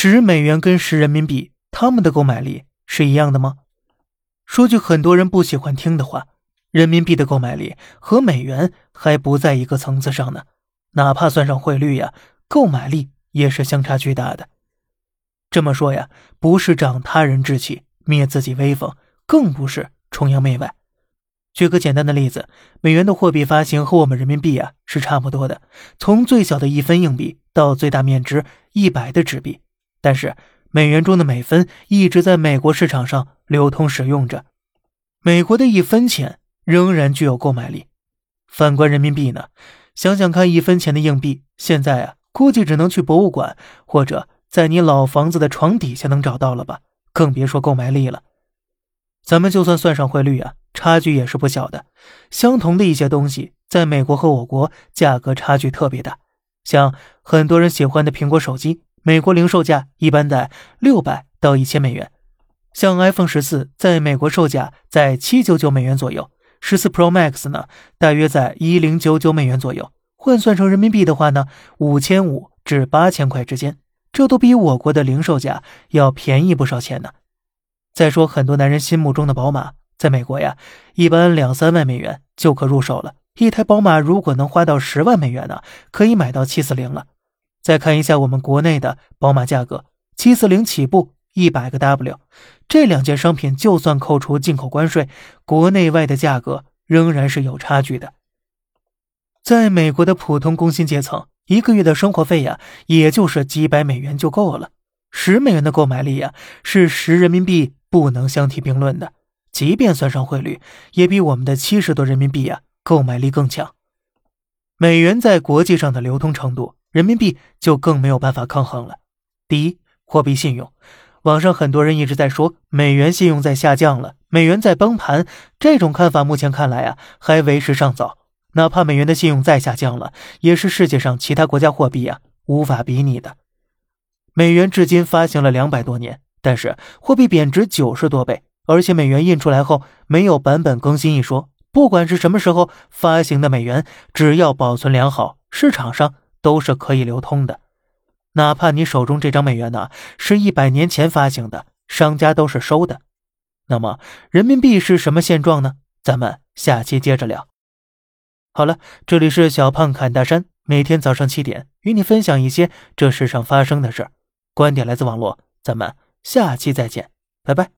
十美元跟十人民币，他们的购买力是一样的吗？说句很多人不喜欢听的话，人民币的购买力和美元还不在一个层次上呢。哪怕算上汇率呀，购买力也是相差巨大的。这么说呀，不是长他人志气，灭自己威风，更不是崇洋媚外。举个简单的例子，美元的货币发行和我们人民币啊是差不多的，从最小的一分硬币到最大面值一百的纸币。但是美元中的每分一直在美国市场上流通使用着，美国的一分钱仍然具有购买力。反观人民币呢，想想看，一分钱的硬币现在啊，估计只能去博物馆或者在你老房子的床底下能找到了吧，更别说购买力了。咱们就算算上汇率啊。差距也是不小的，相同的一些东西，在美国和我国价格差距特别大。像很多人喜欢的苹果手机，美国零售价一般在六百到一千美元；像 iPhone 十四，在美国售价在七九九美元左右，十四 Pro Max 呢，大约在一零九九美元左右。换算成人民币的话呢，五千五至八千块之间，这都比我国的零售价要便宜不少钱呢。再说，很多男人心目中的宝马。在美国呀，一般两三万美元就可入手了。一台宝马如果能花到十万美元呢，可以买到七四零了。再看一下我们国内的宝马价格，七四零起步一百个 W，这两件商品就算扣除进口关税，国内外的价格仍然是有差距的。在美国的普通工薪阶层，一个月的生活费呀，也就是几百美元就够了。十美元的购买力呀，是十人民币不能相提并论的。即便算上汇率，也比我们的七十多人民币呀购买力更强。美元在国际上的流通程度，人民币就更没有办法抗衡了。第一，货币信用，网上很多人一直在说美元信用在下降了，美元在崩盘。这种看法目前看来啊还为时尚早。哪怕美元的信用再下降了，也是世界上其他国家货币啊无法比拟的。美元至今发行了两百多年，但是货币贬值九十多倍。而且美元印出来后没有版本更新一说，不管是什么时候发行的美元，只要保存良好，市场上都是可以流通的。哪怕你手中这张美元呢是一百年前发行的，商家都是收的。那么人民币是什么现状呢？咱们下期接着聊。好了，这里是小胖侃大山，每天早上七点与你分享一些这世上发生的事观点来自网络，咱们下期再见，拜拜。